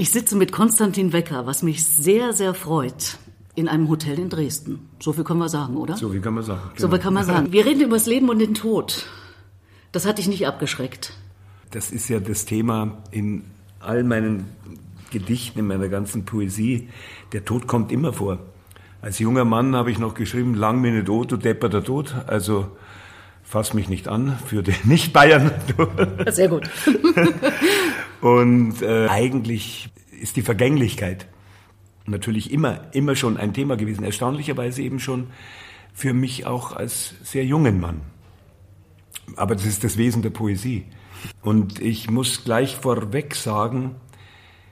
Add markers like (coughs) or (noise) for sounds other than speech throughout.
Ich sitze mit Konstantin Wecker, was mich sehr, sehr freut, in einem Hotel in Dresden. So viel können wir sagen, oder? So viel kann man sagen. So viel kann man sagen. Wir reden über das Leben und den Tod. Das hat dich nicht abgeschreckt. Das ist ja das Thema in all meinen Gedichten, in meiner ganzen Poesie. Der Tod kommt immer vor. Als junger Mann habe ich noch geschrieben, lang mir nicht tot, du depper der Tod. Also fass mich nicht an für den (laughs) Nicht-Bayern. Sehr gut. (laughs) Und äh, eigentlich ist die Vergänglichkeit natürlich immer, immer schon ein Thema gewesen. Erstaunlicherweise eben schon für mich auch als sehr jungen Mann. Aber das ist das Wesen der Poesie. Und ich muss gleich vorweg sagen,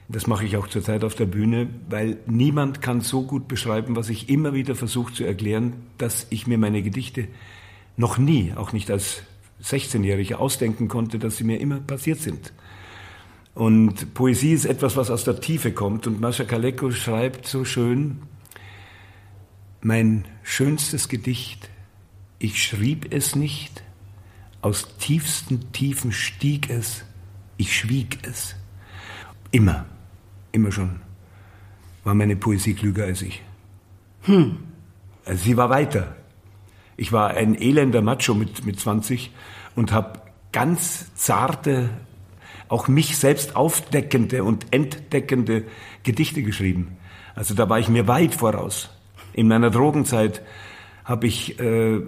das mache ich auch zurzeit auf der Bühne, weil niemand kann so gut beschreiben, was ich immer wieder versuche zu erklären, dass ich mir meine Gedichte noch nie, auch nicht als 16-Jähriger, ausdenken konnte, dass sie mir immer passiert sind. Und Poesie ist etwas, was aus der Tiefe kommt. Und Mascha Kaleko schreibt so schön, mein schönstes Gedicht, ich schrieb es nicht, aus tiefsten Tiefen stieg es, ich schwieg es. Immer, immer schon war meine Poesie klüger als ich. Hm. Also sie war weiter. Ich war ein elender Macho mit, mit 20 und habe ganz zarte, auch mich selbst aufdeckende und entdeckende Gedichte geschrieben. Also da war ich mir weit voraus. In meiner Drogenzeit habe ich äh,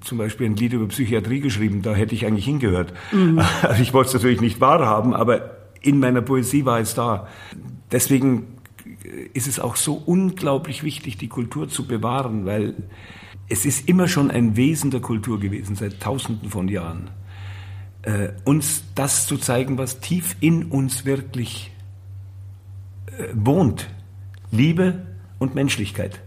zum Beispiel ein Lied über Psychiatrie geschrieben, da hätte ich eigentlich hingehört. Mhm. (laughs) Also ich wollte es natürlich nicht wahrhaben, aber in meiner Poesie war es da. Deswegen ist es auch so unglaublich wichtig, die Kultur zu bewahren, weil es ist immer schon ein Wesen der Kultur gewesen, seit Tausenden von Jahren, äh, uns das zu zeigen, was tief in uns wirklich äh, wohnt. Liebe und Menschlichkeit.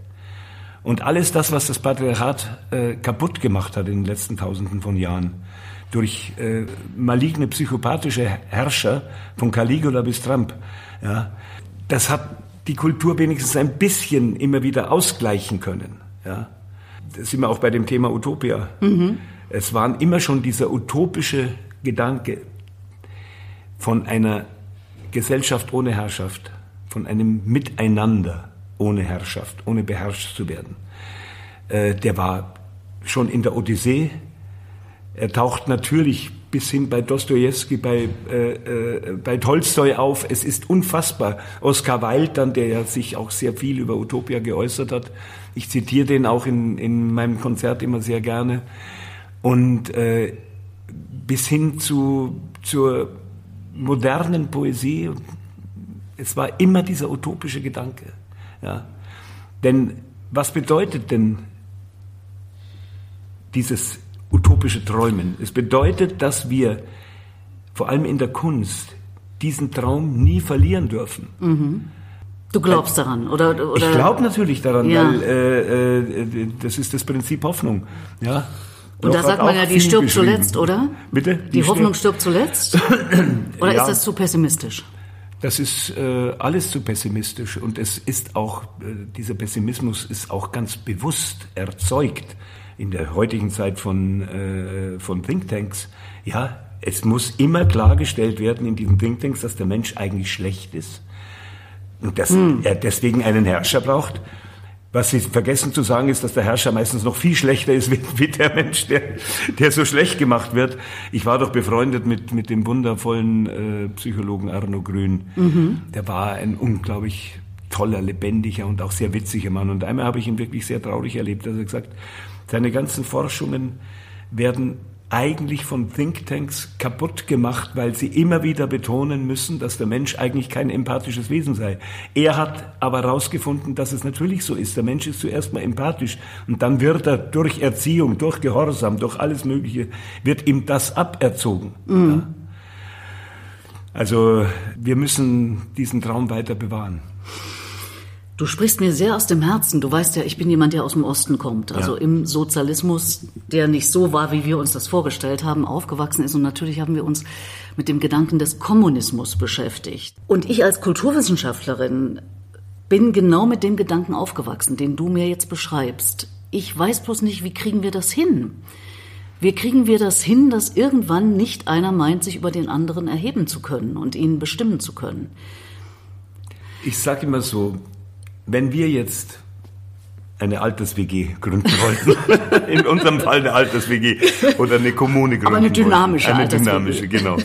Und alles das, was das Patriarchat äh, kaputt gemacht hat in den letzten Tausenden von Jahren, durch äh, maligne psychopathische Herrscher von Caligula bis Trump, ja, das hat die Kultur wenigstens ein bisschen immer wieder ausgleichen können. Ja da sind wir auch bei dem Thema Utopia. Mhm. Es waren immer schon dieser utopische Gedanke von einer Gesellschaft ohne Herrschaft, von einem Miteinander ohne Herrschaft, ohne beherrscht zu werden. Äh, der war schon in der Odyssee. Er taucht natürlich bis hin bei Dostoevsky, bei, äh, äh, bei Tolstoi auf. Es ist unfassbar. Oscar Wilde dann, der ja sich auch sehr viel über Utopia geäußert hat. Ich zitiere den auch in, in meinem Konzert immer sehr gerne. Und äh, bis hin zu, zur modernen Poesie, es war immer dieser utopische Gedanke. Ja. Denn was bedeutet denn dieses utopische Träumen. Es bedeutet, dass wir vor allem in der Kunst diesen Traum nie verlieren dürfen. Mhm. Du glaubst daran, oder? oder? Ich glaube natürlich daran, ja. weil äh, äh, das ist das Prinzip Hoffnung. Ja. Und da sagt man ja, die stirbt zuletzt, oder? Bitte? Die, die Hoffnung stirbt zuletzt? (coughs) oder ja. ist das zu pessimistisch? Das ist äh, alles zu pessimistisch und es ist auch, äh, dieser Pessimismus ist auch ganz bewusst erzeugt in der heutigen Zeit von, äh, von Thinktanks, ja, es muss immer klargestellt werden in diesen Thinktanks, dass der Mensch eigentlich schlecht ist und dass hm. er deswegen einen Herrscher braucht. Was Sie vergessen zu sagen, ist, dass der Herrscher meistens noch viel schlechter ist (laughs) wie, wie der Mensch, der, der so schlecht gemacht wird. Ich war doch befreundet mit, mit dem wundervollen äh, Psychologen Arno Grün. Mhm. Der war ein unglaublich toller, lebendiger und auch sehr witziger Mann. Und einmal habe ich ihn wirklich sehr traurig erlebt, er gesagt seine ganzen Forschungen werden eigentlich von Thinktanks kaputt gemacht, weil sie immer wieder betonen müssen, dass der Mensch eigentlich kein empathisches Wesen sei. Er hat aber herausgefunden, dass es natürlich so ist. Der Mensch ist zuerst mal empathisch und dann wird er durch Erziehung, durch Gehorsam, durch alles Mögliche, wird ihm das aberzogen. Mhm. Ja? Also wir müssen diesen Traum weiter bewahren. Du sprichst mir sehr aus dem Herzen. Du weißt ja, ich bin jemand, der aus dem Osten kommt. Also ja. im Sozialismus, der nicht so war, wie wir uns das vorgestellt haben, aufgewachsen ist. Und natürlich haben wir uns mit dem Gedanken des Kommunismus beschäftigt. Und ich als Kulturwissenschaftlerin bin genau mit dem Gedanken aufgewachsen, den du mir jetzt beschreibst. Ich weiß bloß nicht, wie kriegen wir das hin? Wie kriegen wir das hin, dass irgendwann nicht einer meint, sich über den anderen erheben zu können und ihn bestimmen zu können? Ich sage immer so, wenn wir jetzt eine Alters-WG gründen wollten, (laughs) in unserem Fall eine Alters-WG oder eine Kommune gründen Aber eine dynamische wollten, eine dynamische, genau,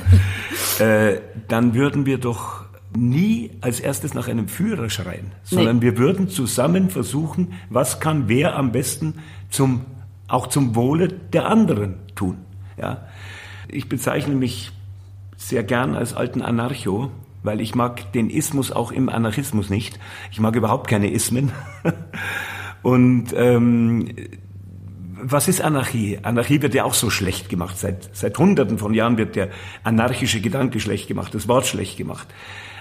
äh, dann würden wir doch nie als erstes nach einem Führer schreien, sondern nee. wir würden zusammen versuchen, was kann wer am besten zum, auch zum Wohle der anderen tun. Ja? Ich bezeichne mich sehr gern als alten Anarcho, weil ich mag den Ismus auch im Anarchismus nicht. Ich mag überhaupt keine Ismen. (laughs) Und ähm, was ist Anarchie? Anarchie wird ja auch so schlecht gemacht. Seit, seit Hunderten von Jahren wird der anarchische Gedanke schlecht gemacht, das Wort schlecht gemacht.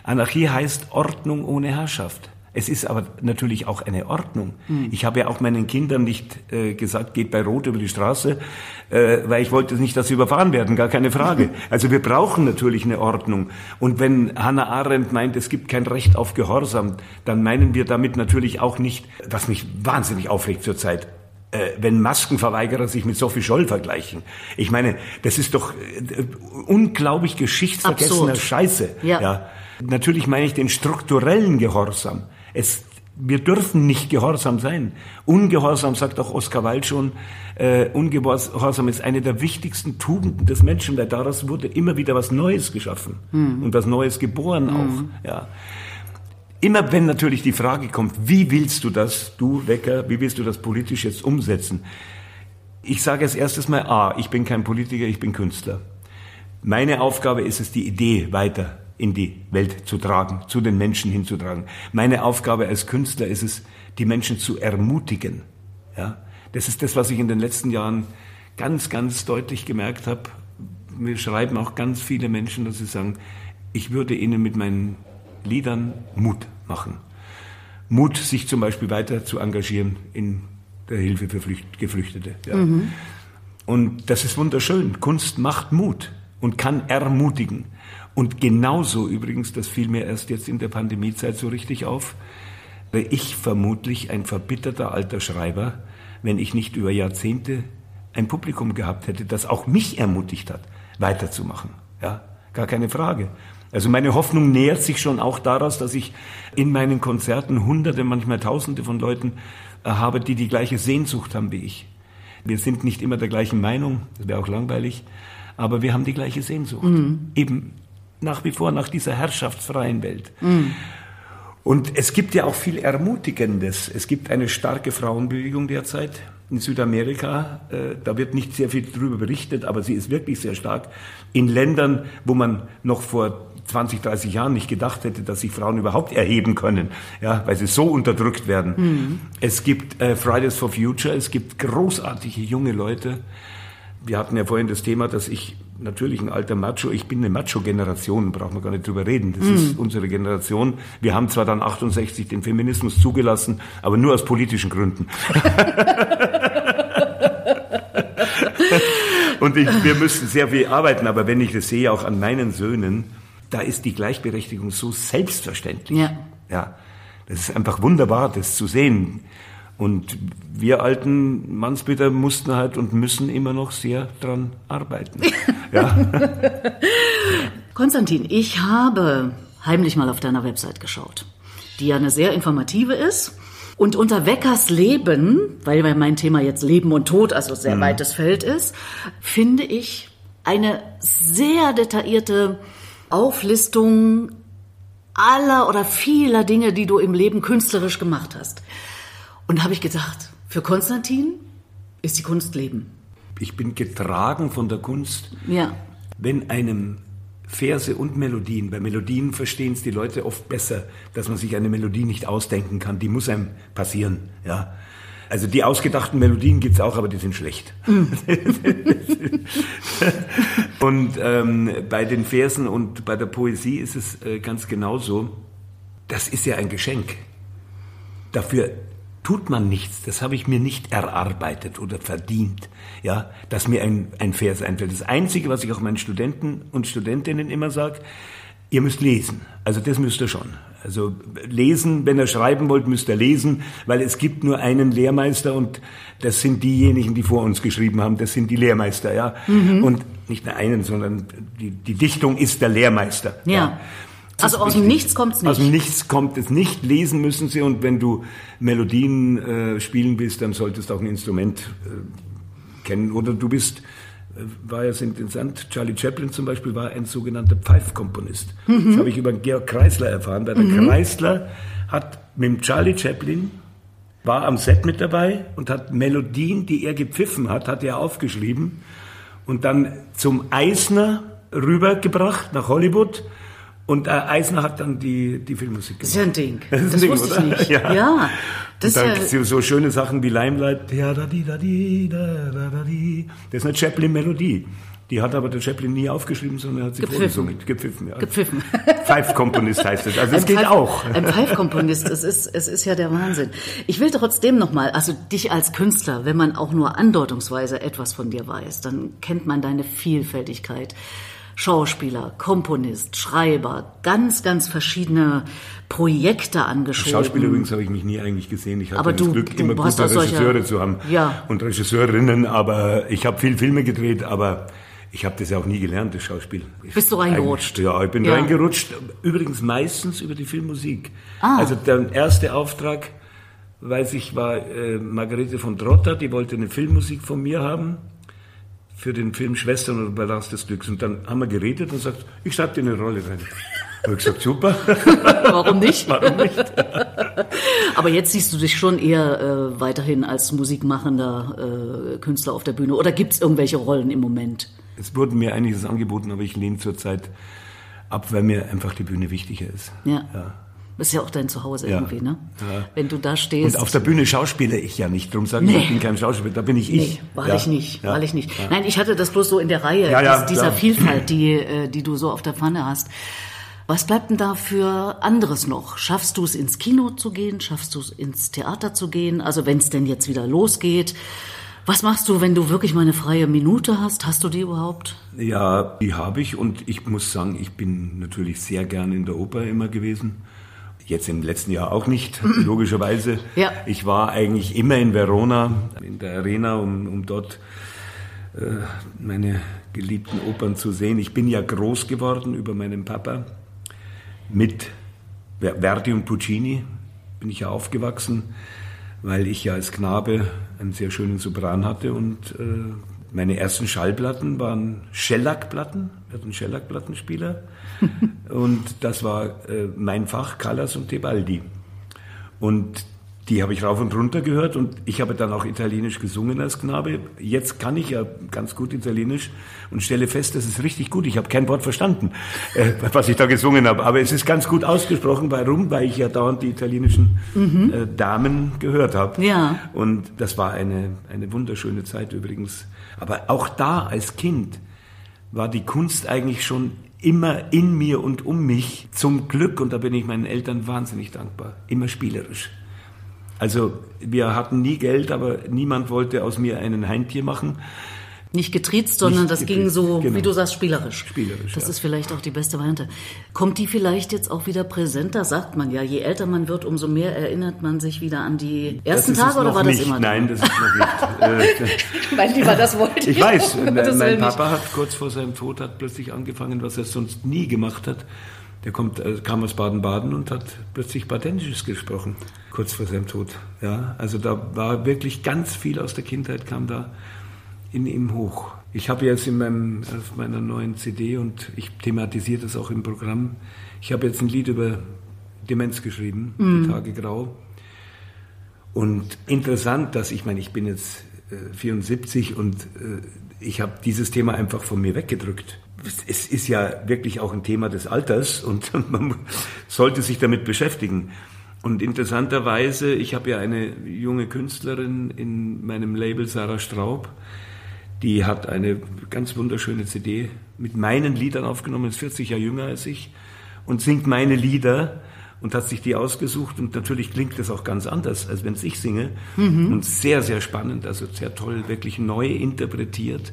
Anarchie heißt Ordnung ohne Herrschaft. Es ist aber natürlich auch eine Ordnung. Mhm. Ich habe ja auch meinen Kindern nicht äh, gesagt, geht bei Rot über die Straße, äh, weil ich wollte nicht, dass sie überfahren werden, gar keine Frage. (laughs) Also wir brauchen natürlich eine Ordnung. Und wenn Hannah Arendt meint, es gibt kein Recht auf Gehorsam, dann meinen wir damit natürlich auch nicht, was mich wahnsinnig aufregt zurzeit, äh, wenn Maskenverweigerer sich mit Sophie Scholl vergleichen. Ich meine, das ist doch äh, unglaublich geschichtsvergessener Absurd. Scheiße. Ja. ja. Natürlich meine ich den strukturellen Gehorsam. Es, wir dürfen nicht gehorsam sein. Ungehorsam, sagt auch Oskar Wilde schon, äh, Ungehorsam ist eine der wichtigsten Tugenden des Menschen, weil daraus wurde immer wieder was Neues geschaffen mhm. und was Neues geboren mhm. auch. Ja. Immer wenn natürlich die Frage kommt, wie willst du das, du Wecker, wie willst du das politisch jetzt umsetzen? Ich sage als erstes mal, A, ich bin kein Politiker, ich bin Künstler. Meine Aufgabe ist es, die Idee weiter in die Welt zu tragen, zu den Menschen hinzutragen. Meine Aufgabe als Künstler ist es, die Menschen zu ermutigen. Ja, das ist das, was ich in den letzten Jahren ganz, ganz deutlich gemerkt habe. Mir schreiben auch ganz viele Menschen, dass sie sagen, ich würde ihnen mit meinen Liedern Mut machen. Mut, sich zum Beispiel weiter zu engagieren in der Hilfe für Geflüchtete. Ja. Mhm. Und das ist wunderschön. Kunst macht Mut und kann ermutigen. Und genauso übrigens, das fiel mir erst jetzt in der Pandemiezeit so richtig auf, wäre ich vermutlich ein verbitterter alter Schreiber, wenn ich nicht über Jahrzehnte ein Publikum gehabt hätte, das auch mich ermutigt hat, weiterzumachen. Ja, gar keine Frage. Also meine Hoffnung nähert sich schon auch daraus, dass ich in meinen Konzerten Hunderte, manchmal Tausende von Leuten äh, habe, die die gleiche Sehnsucht haben wie ich. Wir sind nicht immer der gleichen Meinung, das wäre auch langweilig, aber wir haben die gleiche Sehnsucht. Mhm. Eben nach wie vor nach dieser herrschaftsfreien Welt. Mhm. Und es gibt ja auch viel Ermutigendes. Es gibt eine starke Frauenbewegung derzeit in Südamerika. Äh, da wird nicht sehr viel darüber berichtet, aber sie ist wirklich sehr stark. In Ländern, wo man noch vor 20, 30 Jahren nicht gedacht hätte, dass sich Frauen überhaupt erheben können, ja, weil sie so unterdrückt werden. Mhm. Es gibt äh, Fridays for Future, es gibt großartige junge Leute. Wir hatten ja vorhin das Thema, dass ich natürlich ein alter Macho. Ich bin eine Macho-Generation, braucht man gar nicht drüber reden. Das mhm. ist unsere Generation. Wir haben zwar dann 68 den Feminismus zugelassen, aber nur aus politischen Gründen. (laughs) Und ich, wir müssen sehr viel arbeiten, aber wenn ich das sehe, auch an meinen Söhnen, da ist die Gleichberechtigung so selbstverständlich. Ja. ja. Das ist einfach wunderbar, das zu sehen. Und wir alten Mannsbitter mussten halt und müssen immer noch sehr dran arbeiten. (laughs) ja. Konstantin, ich habe heimlich mal auf deiner Website geschaut, die ja eine sehr informative ist. Und unter Weckers Leben, weil mein Thema jetzt Leben und Tod, also sehr mhm. weites Feld ist, finde ich eine sehr detaillierte Auflistung aller oder vieler Dinge, die du im Leben künstlerisch gemacht hast. Und habe ich gedacht, für Konstantin ist die Kunst Leben. Ich bin getragen von der Kunst. Ja. Wenn einem Verse und Melodien, bei Melodien verstehen es die Leute oft besser, dass man sich eine Melodie nicht ausdenken kann, die muss einem passieren, ja. Also die ausgedachten Melodien gibt's auch, aber die sind schlecht. Mm. (laughs) und ähm, bei den Versen und bei der Poesie ist es äh, ganz genauso. Das ist ja ein Geschenk. Dafür tut man nichts. Das habe ich mir nicht erarbeitet oder verdient, ja, dass mir ein, ein Vers einfällt. Das Einzige, was ich auch meinen Studenten und Studentinnen immer sage, ihr müsst lesen. Also das müsst ihr schon. Also lesen, wenn ihr schreiben wollt, müsst ihr lesen, weil es gibt nur einen Lehrmeister und das sind diejenigen, die vor uns geschrieben haben. Das sind die Lehrmeister, ja. Mhm. Und nicht nur einen, sondern die, die Dichtung ist der Lehrmeister. ja. ja. Also aus dem Nichts kommt es nicht. Aus dem Nichts kommt es nicht. Lesen müssen sie und wenn du Melodien äh, spielen willst, dann solltest du auch ein Instrument äh, kennen. Oder du bist, äh, war ja sehr interessant, Charlie Chaplin zum Beispiel war ein sogenannter Pfeifkomponist. Mhm. Das habe ich über Georg Kreisler erfahren. Weil der mhm. Kreisler hat mit Charlie Chaplin war am Set mit dabei und hat Melodien, die er gepfiffen hat, hat er aufgeschrieben und dann zum Eisner rübergebracht nach Hollywood und äh, Eisner hat dann die, die Filmmusik gemacht. Das ist ja ein Ding. Das, ist das Ding, wusste oder? ich nicht. (laughs) Ja. ja das und dann ja so schöne Sachen wie Limelight. Das ist eine Chaplin-Melodie. Die hat aber der Chaplin nie aufgeschrieben, sondern hat sie vorgesungen. Gepfiffen, ja. Gepfiffen. (laughs) Pfeifkomponist heißt es. Also es geht auch. Ein Pfeifkomponist, es ist, es ist ja der Wahnsinn. Ich will trotzdem nochmal, also dich als Künstler, wenn man auch nur andeutungsweise etwas von dir weiß, dann kennt man deine Vielfältigkeit. Schauspieler, Komponist, Schreiber, ganz, ganz verschiedene Projekte angeschoben. Schauspieler übrigens habe ich mich nie eigentlich gesehen. Ich hatte aber das du, Glück, du immer gute Regisseure zu haben ja. und Regisseurinnen, aber ich habe viel Filme gedreht, aber ich habe das ja auch nie gelernt, das Schauspiel. Bist du reingerutscht? Ja, ich bin ja. reingerutscht. Übrigens meistens über die Filmmusik. Ah. Also der erste Auftrag, weiß ich, war äh, Margarete von Trotter, die wollte eine Filmmusik von mir haben für den Film Schwestern oder Ballast des Glücks. Und dann haben wir geredet und sagt, ich schreibe dir eine Rolle rein. Ich habe gesagt, super. (laughs) Warum nicht? (laughs) Warum nicht? Aber jetzt siehst du dich schon eher äh, weiterhin als musikmachender äh, Künstler auf der Bühne. Oder gibt es irgendwelche Rollen im Moment? Es wurde mir einiges angeboten, aber ich lehne zurzeit ab, weil mir einfach die Bühne wichtiger ist. Ja. ja. Das ist ja auch dein Zuhause ja. irgendwie, ne? Ja. Wenn du da stehst. Und auf der Bühne schauspiele ich ja nicht. Darum sagen nee. ich bin kein Schauspieler, da bin ich ich. Nee, war ja. ich nicht, ja. ich nicht. Nein, ich hatte das bloß so in der Reihe, ja, dieser Vielfalt, die, äh, die du so auf der Pfanne hast. Was bleibt denn da für anderes noch? Schaffst du es ins Kino zu gehen? Schaffst du es ins Theater zu gehen? Also wenn es denn jetzt wieder losgeht. Was machst du, wenn du wirklich mal eine freie Minute hast? Hast du die überhaupt? Ja, die habe ich und ich muss sagen, ich bin natürlich sehr gern in der Oper immer gewesen. Jetzt im letzten Jahr auch nicht, (clears throat) logischerweise. Ja. Ich war eigentlich immer in Verona, in der Arena, um, um dort äh, meine geliebten Opern zu sehen. Ich bin ja groß geworden über meinen Papa mit Verdi und Puccini bin ich ja aufgewachsen, weil ich ja als Knabe einen sehr schönen Sopran hatte und äh, meine ersten Schallplatten waren Shellac-Platten, wir hatten Shellac-Plattenspieler (laughs) und das war äh, mein Fach, Callas und Tebaldi. Und die habe ich rauf und runter gehört und ich habe dann auch Italienisch gesungen als Knabe. Jetzt kann ich ja ganz gut Italienisch und stelle fest, das ist richtig gut. Ich habe kein Wort verstanden, äh, was ich da gesungen habe, aber es ist ganz gut ausgesprochen. Warum? Weil ich ja dauernd die italienischen mhm. äh, Damen gehört habe. Ja. Und das war eine, eine wunderschöne Zeit übrigens. Aber auch da als Kind war die Kunst eigentlich schon immer in mir und um mich. Zum Glück, und da bin ich meinen Eltern wahnsinnig dankbar, immer spielerisch. Also wir hatten nie Geld, aber niemand wollte aus mir einen Heimtier machen. Nicht getriezt, sondern Nicht das getriezt, ging so, genau. wie du sagst, spielerisch. Spielerisch. Das ja. ist vielleicht auch die beste Variante. Kommt die vielleicht jetzt auch wieder präsenter? Sagt man ja, je älter man wird, umso mehr erinnert man sich wieder an die ersten Tage oder war nicht. das immer? Nein, das ist noch nicht. (laughs) Äh, mein Lieber, das wollte ich. Ich weiß, mein Papa hat kurz vor seinem Tod hat plötzlich angefangen, was er sonst nie gemacht hat der kommt, äh, kam aus Baden-Baden und hat plötzlich Badensisches gesprochen, kurz vor seinem Tod. Ja, also da war wirklich ganz viel aus der Kindheit kam da in ihm hoch. Ich habe jetzt in meinem, auf meiner neuen CD und ich thematisiere das auch im Programm. Ich habe jetzt ein Lied über Demenz geschrieben, mhm. Die Tage Grau. Und interessant, dass ich meine, ich bin jetzt 74 und äh, ich habe dieses Thema einfach von mir weggedrückt es ist ja wirklich auch ein Thema des Alters und (laughs) man sollte sich damit beschäftigen. Und interessanterweise, ich habe ja eine junge Künstlerin in meinem Label Sarah Straub, die hat eine ganz wunderschöne CD mit meinen Liedern aufgenommen, ist 40 Jahre jünger als ich und singt meine Lieder und hat sich die ausgesucht und natürlich klingt das auch ganz anders, als wenn es ich singe mhm. und sehr, sehr spannend, also sehr toll, wirklich neu interpretiert.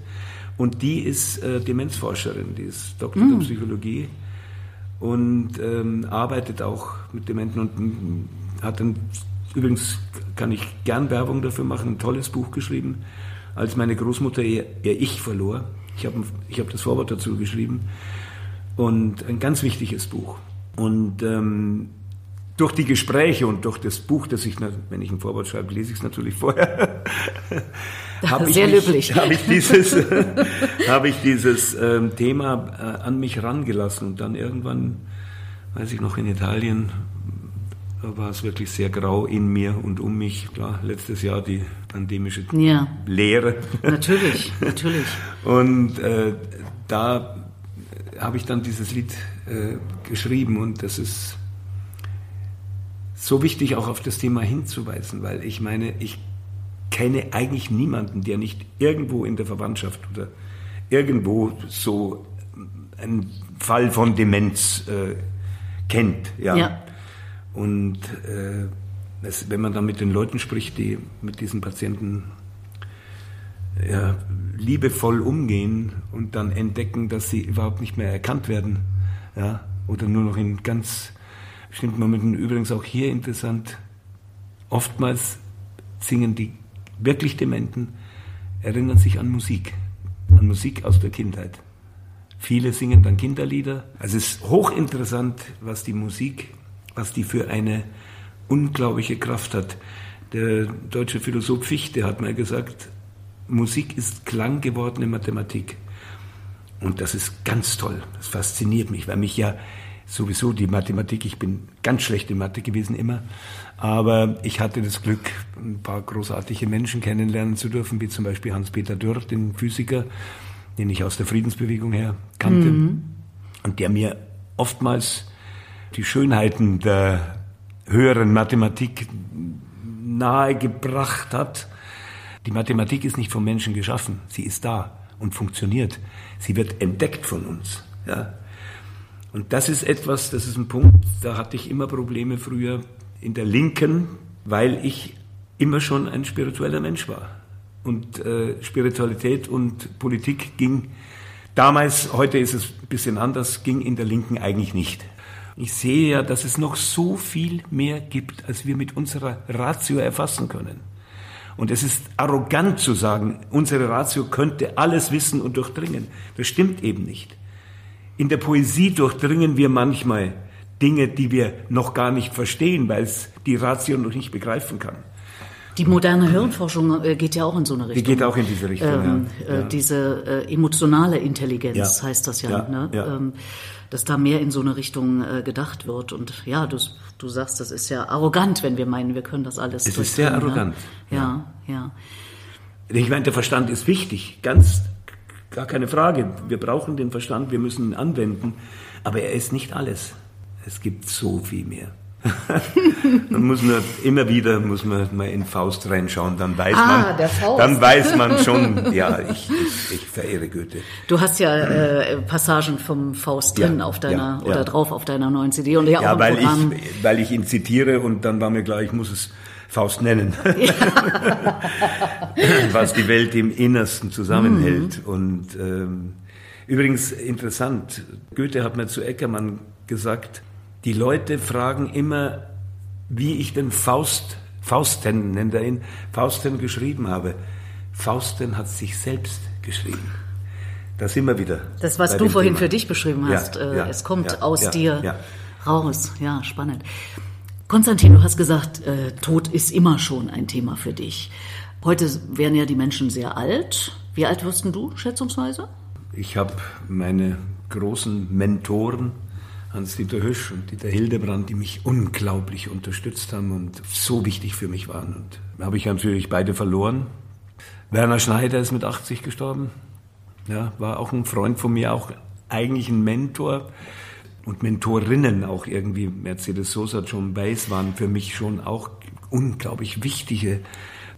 Und die ist äh, Demenzforscherin, die ist Doktor mhm. der Psychologie und ähm, arbeitet auch mit Dementen und mm, hat dann, übrigens kann ich gern Werbung dafür machen, ein tolles Buch geschrieben, als meine Großmutter ihr, ihr Ich verlor. Ich habe ich hab das Vorwort dazu geschrieben und ein ganz wichtiges Buch. Und ähm, durch die Gespräche und durch das Buch, das ich, wenn ich ein Vorwort schreibe, lese ich es natürlich vorher. (laughs) habe Sehr ich löblich. Habe ich dieses, (laughs) habe ich dieses ähm, Thema äh, an mich rangelassen und dann irgendwann, weiß ich noch, in Italien da war es wirklich sehr grau in mir und um mich. Klar, letztes Jahr die pandemische ja. Lehre. Natürlich, (laughs) natürlich. und äh, da habe ich dann dieses Lied äh, geschrieben und das ist so wichtig auch auf das Thema hinzuweisen, weil ich meine, ich kenne eigentlich niemanden, der nicht irgendwo in der Verwandtschaft oder irgendwo so einen Fall von Demenz äh, kennt. Ja. ja. Und äh, das, wenn man dann mit den Leuten spricht, die mit diesen Patienten ja, liebevoll umgehen und dann entdecken, dass sie überhaupt nicht mehr erkannt werden, ja, oder nur noch in ganz bestimmten Momenten. Übrigens auch hier interessant, oftmals singen die wirklich Dementen, erinnern sich an Musik, an Musik aus der Kindheit. Viele singen dann Kinderlieder. Also es ist hochinteressant, was die Musik was die für eine unglaubliche Kraft hat. Der deutsche Philosoph Fichte hat mal gesagt, Musik ist klanggewordene Mathematik. Und das ist ganz toll. Das fasziniert mich, weil mich ja sowieso die Mathematik, ich bin ganz schlecht in Mathe gewesen immer, aber ich hatte das Glück, ein paar großartige Menschen kennenlernen zu dürfen, wie zum Beispiel Hans-Peter Dürr, den Physiker, den ich aus der Friedensbewegung her kannte mhm. und der mir oftmals die Schönheiten der höheren Mathematik nahegebracht hat. Die Mathematik ist nicht vom Menschen geschaffen, sie ist da und funktioniert. Sie wird entdeckt von uns. Ja. Und das ist etwas, das ist ein Punkt, da hatte ich immer Probleme früher in der Linken, weil ich immer schon ein spiritueller Mensch war. Und äh, Spiritualität und Politik ging damals, heute ist es ein bisschen anders, ging in der Linken eigentlich nicht. Ich sehe ja, dass es noch so viel mehr gibt, als wir mit unserer Ratio erfassen können. Und es ist arrogant zu sagen, unsere Ratio könnte alles wissen und durchdringen. Das stimmt eben nicht. In der Poesie durchdringen wir manchmal Dinge, die wir noch gar nicht verstehen, weil es die Ratio noch nicht begreifen kann. Die moderne Hirnforschung äh, geht ja auch in so eine Richtung. Die geht auch in diese Richtung. Ähm, ja. Äh, diese äh, emotionale Intelligenz ja. heißt das ja. ja. Ne? Ähm, dass da mehr in so eine Richtung äh, gedacht wird. Und ja, du, du sagst, das ist ja arrogant, wenn wir meinen, wir können das alles. Es ist sehr ne? arrogant. Ja, ja, ja. Ich meine, der Verstand ist wichtig, ganz gar keine Frage. Wir brauchen den Verstand, wir müssen ihn anwenden, aber er ist nicht alles. Es gibt so viel mehr. (laughs) man muss nur immer wieder muss man mal in Faust reinschauen, dann weiß ah, man, der Faust. dann weiß man (laughs) schon, ja, ich, ich, ich verehre Goethe. Du hast ja äh, Passagen vom Faust drin ja, auf deiner ja, oder ja. drauf auf deiner neuen CD und ja, ja auch weil Programm. ich weil ich ihn zitiere und dann war mir klar, ich muss es Faust nennen, (laughs) was die Welt im Innersten zusammenhält. Mhm. Und ähm, übrigens interessant, Goethe hat mir zu Eckermann gesagt, die Leute fragen immer, wie ich den Faust, Fausten nennt er ihn, Fausten geschrieben habe. Fausten hat sich selbst geschrieben. Das immer wieder. Das, was du vorhin Thema. für dich beschrieben hast, ja, äh, ja, es kommt ja, aus dir raus. Ja, spannend. Konstantin, du hast gesagt, äh, Tod ist immer schon ein Thema für dich. Heute werden ja die Menschen sehr alt. Wie alt wirst du, schätzungsweise? Ich habe meine großen Mentoren Hans-Dieter Hüsch und Dieter Hildebrand, die mich unglaublich unterstützt haben und so wichtig für mich waren. Und habe ich natürlich beide verloren. Werner Schneider ist mit 80 gestorben. Ja, war auch ein Freund von mir, auch eigentlich ein Mentor und Mentorinnen auch irgendwie. Mercedes Sosa, John Bass waren für mich schon auch unglaublich wichtige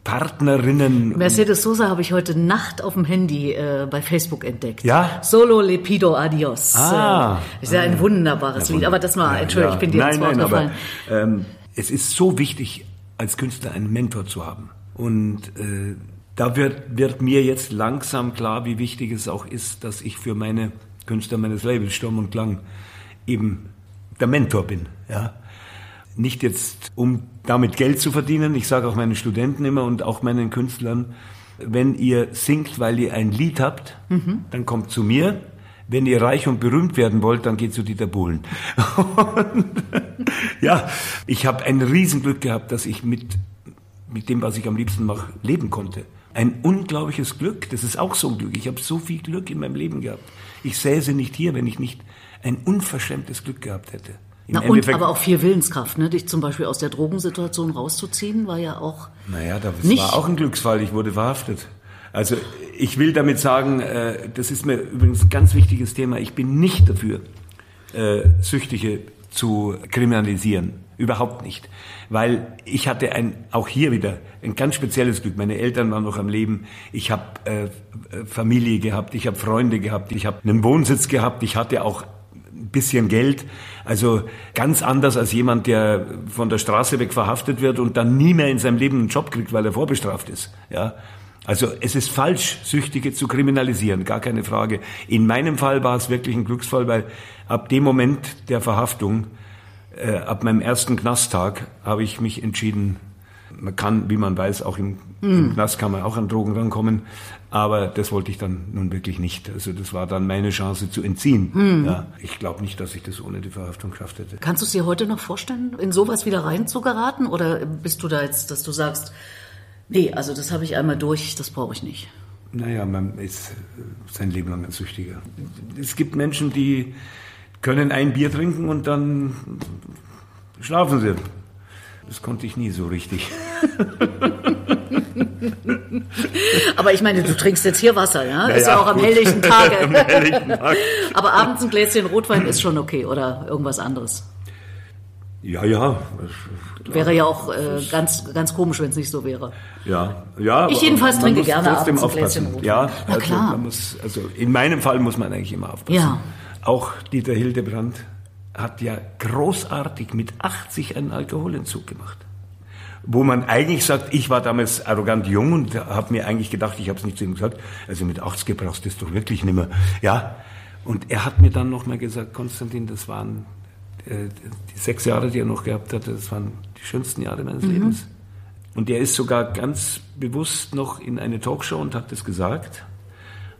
Partnerinnen. Mercedes Sosa habe ich heute Nacht auf dem Handy äh, bei Facebook entdeckt. Ja? Solo Lepido Adios. Ah. Äh, ist ja ein wunderbares ja, Lied. Aber das mal, ja, Entschuldigung, ja. ich bin dir nein, ins Wort nein, gefallen. Aber, ähm, es ist so wichtig, als Künstler einen Mentor zu haben. Und äh, da wird, wird mir jetzt langsam klar, wie wichtig es auch ist, dass ich für meine Künstler meines Labels Sturm und Klang eben der Mentor bin. Ja? Nicht jetzt, um damit Geld zu verdienen. Ich sage auch meinen Studenten immer und auch meinen Künstlern, wenn ihr singt, weil ihr ein Lied habt, mhm. dann kommt zu mir. wenn ihr reich und berühmt werden wollt, dann geht zu Dieter Bohlen. (laughs) Und, ja, ich habe ein Riesenglück gehabt, dass ich mit, mit dem, was ich am liebsten mache, leben konnte. Ein unglaubliches Glück, das ist auch so ein Glück. Ich habe so viel Glück in meinem Leben gehabt. Ich säße nicht hier, wenn ich nicht ein unverschämtes Glück gehabt hätte. Im Na und aber auch viel Willenskraft, ne? dich zum Beispiel aus der Drogensituation rauszuziehen, war ja auch. Naja, das nicht war auch ein Glücksfall. Ich wurde verhaftet. Also ich will damit sagen, äh, das ist mir übrigens ein ganz wichtiges Thema. Ich bin nicht dafür, äh, Süchtige zu kriminalisieren. Überhaupt nicht. Weil ich hatte ein, auch hier wieder ein ganz spezielles Glück. Meine Eltern waren noch am Leben. Ich habe äh, Familie gehabt, ich habe Freunde gehabt, ich habe einen Wohnsitz gehabt, ich hatte auch bisschen Geld. Also ganz anders als jemand, der von der Straße weg verhaftet wird und dann nie mehr in seinem Leben einen Job kriegt, weil er vorbestraft ist. Ja. Also es ist falsch, Süchtige zu kriminalisieren, gar keine Frage. In meinem Fall war es wirklich ein Glücksfall, weil ab dem Moment der Verhaftung, äh, ab meinem ersten Knasttag, habe ich mich entschieden, man kann, wie man weiß, auch im, mm. im Knast kann man auch an Drogen rankommen, aber das wollte ich dann nun wirklich nicht. Also das war dann meine Chance zu entziehen. Mm. Ja, ich glaube nicht, dass ich das ohne die Verhaftung Kraft hätte. Kannst du es dir heute noch vorstellen, in sowas wieder reinzugeraten? Oder bist du da jetzt, dass du sagst, Nee, also das habe ich einmal durch, das brauche ich nicht. Naja, man ist sein Leben lang ein Süchtiger. Es gibt Menschen, die können ein Bier trinken und dann schlafen sie. Das konnte ich nie so richtig. (laughs) Aber ich meine, du trinkst jetzt hier Wasser, ja? Naja, ist ja auch am helllichten (laughs) Tage. am helllichten Tag. (laughs) Aber abends ein Gläschen Rotwein ist schon okay oder irgendwas anderes. Ja, ja. Wäre ja auch äh, ganz, ganz komisch, wenn es nicht so wäre. Ja, ja. Ich jedenfalls trinke gerne trotzdem abends aufpassen. Rotwein. Ja, Na also, klar. Muss, also in meinem Fall muss man eigentlich immer aufpassen. Ja. Auch Dieter Hildebrand hat ja großartig mit 80 einen Alkoholentzug gemacht. Wo man eigentlich sagt, ich war damals arrogant jung und habe mir eigentlich gedacht, ich habe es nicht zu ihm gesagt, also mit 80 brauchst du das doch wirklich nicht mehr. Ja, und er hat mir dann nochmal gesagt, Konstantin, das waren äh, die sechs Jahre, die er noch gehabt hatte, das waren die schönsten Jahre meines mhm. Lebens. Und er ist sogar ganz bewusst noch in eine Talkshow und hat das gesagt.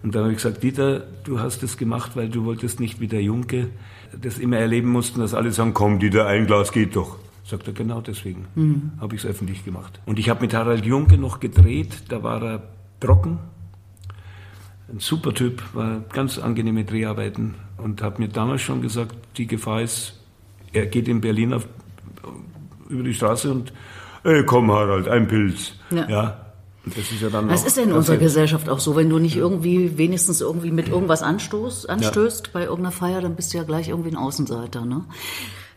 Und dann habe ich gesagt, Dieter, du hast das gemacht, weil du wolltest nicht wie der Junke das immer erleben mussten, dass alle sagen, komm Dieter, ein Glas geht doch. Sagt er, genau deswegen mhm. habe ich es öffentlich gemacht. Und ich habe mit Harald Junke noch gedreht, da war er trocken, ein super Typ, war ganz angenehme Dreharbeiten und habe mir damals schon gesagt, die Gefahr ist er geht in Berlin auf, über die Straße und, ey, komm Harald, ein Pilz. Ja. ja. Das ist ja dann Das ist ja in unserer Gesellschaft auch so. Wenn du nicht irgendwie wenigstens irgendwie mit irgendwas anstoß, anstößt ja. bei irgendeiner Feier, dann bist du ja gleich irgendwie ein Außenseiter, ne?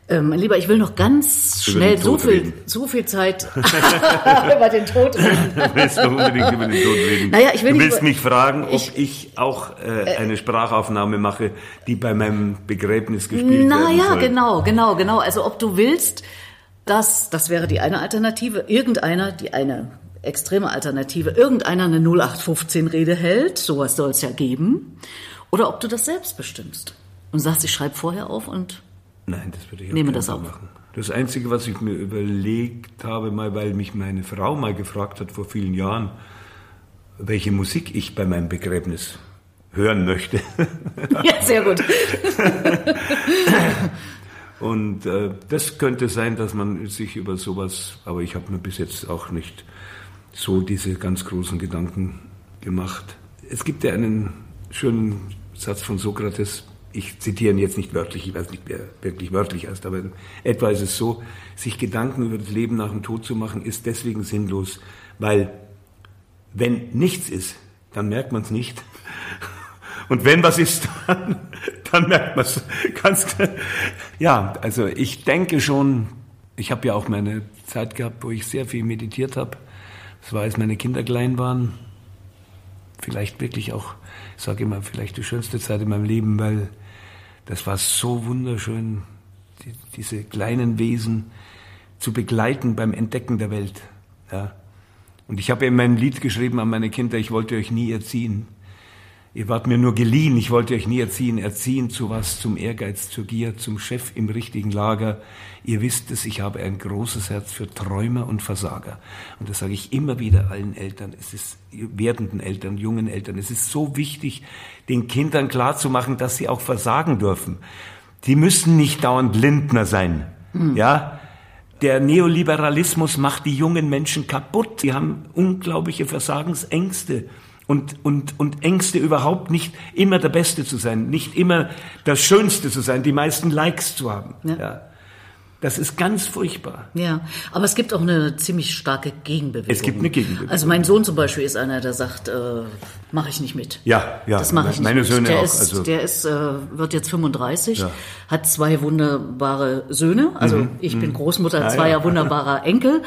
Ähm, mein Lieber, ich will noch ganz schnell so viel, reden. so viel Zeit (laughs) (laughs) über den Tod reden. willst du unbedingt über den Tod reden? Naja, ich will du willst über, mich fragen, ob ich, ich auch äh, eine Sprachaufnahme mache, die bei meinem Begräbnis gespielt na werden Naja, genau, genau, genau. Also ob du willst, dass, das wäre die eine Alternative, irgendeiner, die eine extreme Alternative, irgendeiner eine 0815-Rede hält, sowas soll es ja geben, oder ob du das selbst bestimmst und sagst, ich schreibe vorher auf und Nein, das würde ich auch Nehme das auf. machen. Das Einzige, was ich mir überlegt habe, mal, weil mich meine Frau mal gefragt hat vor vielen Jahren, welche Musik ich bei meinem Begräbnis hören möchte. (laughs) Ja, sehr gut. (laughs) Und äh, das könnte sein, dass man sich über sowas, aber ich habe mir bis jetzt auch nicht so diese ganz großen Gedanken gemacht. Es gibt ja einen schönen Satz von Sokrates, ich zitiere ihn jetzt nicht wörtlich, ich weiß nicht, wer wirklich wörtlich heißt, aber etwa ist es so, sich Gedanken über das Leben nach dem Tod zu machen, ist deswegen sinnlos, weil wenn nichts ist, dann merkt man es nicht. (laughs) Und wenn was ist, (laughs) dann, dann merkt man es ganz Ja, also ich denke schon, ich habe ja auch meine Zeit gehabt, wo ich sehr viel meditiert habe. Das war, als meine Kinder klein waren. Vielleicht wirklich auch, ich sage immer, vielleicht die schönste Zeit in meinem Leben, weil das war so wunderschön, die, diese kleinen Wesen zu begleiten beim Entdecken der Welt. Ja. Und ich habe in meinem Lied geschrieben an meine Kinder, ich wollte euch nie erziehen. Ihr wart mir nur geliehen, ich wollte euch nie erziehen. Erziehen zu was? Zum Ehrgeiz, zur Gier, zum Chef im richtigen Lager. Ihr wisst es, ich habe ein großes Herz für Träumer und Versager. Und das sage ich immer wieder allen Eltern. Es ist werdenden Eltern, jungen Eltern. Es ist so wichtig, den Kindern klarzumachen, dass sie auch versagen dürfen. Die müssen nicht dauernd Lindner sein. Mhm. Ja? Der Neoliberalismus macht die jungen Menschen kaputt. Sie haben unglaubliche Versagensängste und, und, und Ängste überhaupt nicht immer der Beste zu sein, nicht immer das Schönste zu sein, die meisten Likes zu haben. Ja. ja. Das ist ganz furchtbar. Ja, aber es gibt auch eine ziemlich starke Gegenbewegung. Es gibt eine Gegenbewegung. Also mein Sohn zum Beispiel ist einer, der sagt, äh, mache ich nicht mit. Ja, ja. Das mache ich nicht Meine. Söhne der auch. Ist, also der ist, äh, wird jetzt 35, ja. hat zwei wunderbare Söhne. Also mhm, ich bin mhm. Großmutter ja, zweier ja. wunderbarer Enkel.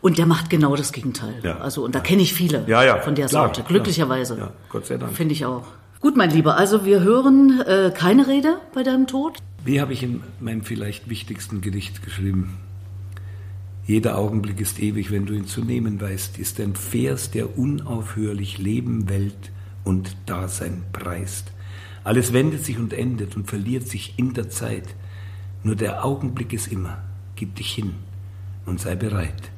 Und der macht genau das Gegenteil. Ja. Also, und da kenne ich viele ja, ja, von der klar, Sorte. Glücklicherweise. Ja, Gott sei Dank. Finde ich auch. Gut, mein Lieber, also wir hören äh, keine Rede bei deinem Tod. Wie habe ich in meinem vielleicht wichtigsten Gedicht geschrieben? Jeder Augenblick ist ewig, wenn du ihn zu nehmen weißt, ist ein Vers, der unaufhörlich Leben, Welt und Dasein preist. Alles wendet sich und endet und verliert sich in der Zeit. Nur der Augenblick ist immer. Gib dich hin und sei bereit.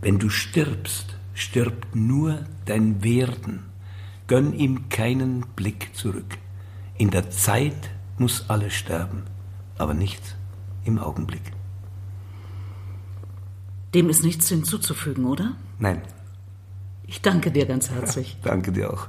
Wenn du stirbst, stirbt nur dein Werden. Gönn ihm keinen Blick zurück. In der Zeit muss alles sterben, aber nichts im Augenblick. Dem ist nichts hinzuzufügen, oder? Nein. Ich danke dir ganz herzlich. (laughs) danke dir auch.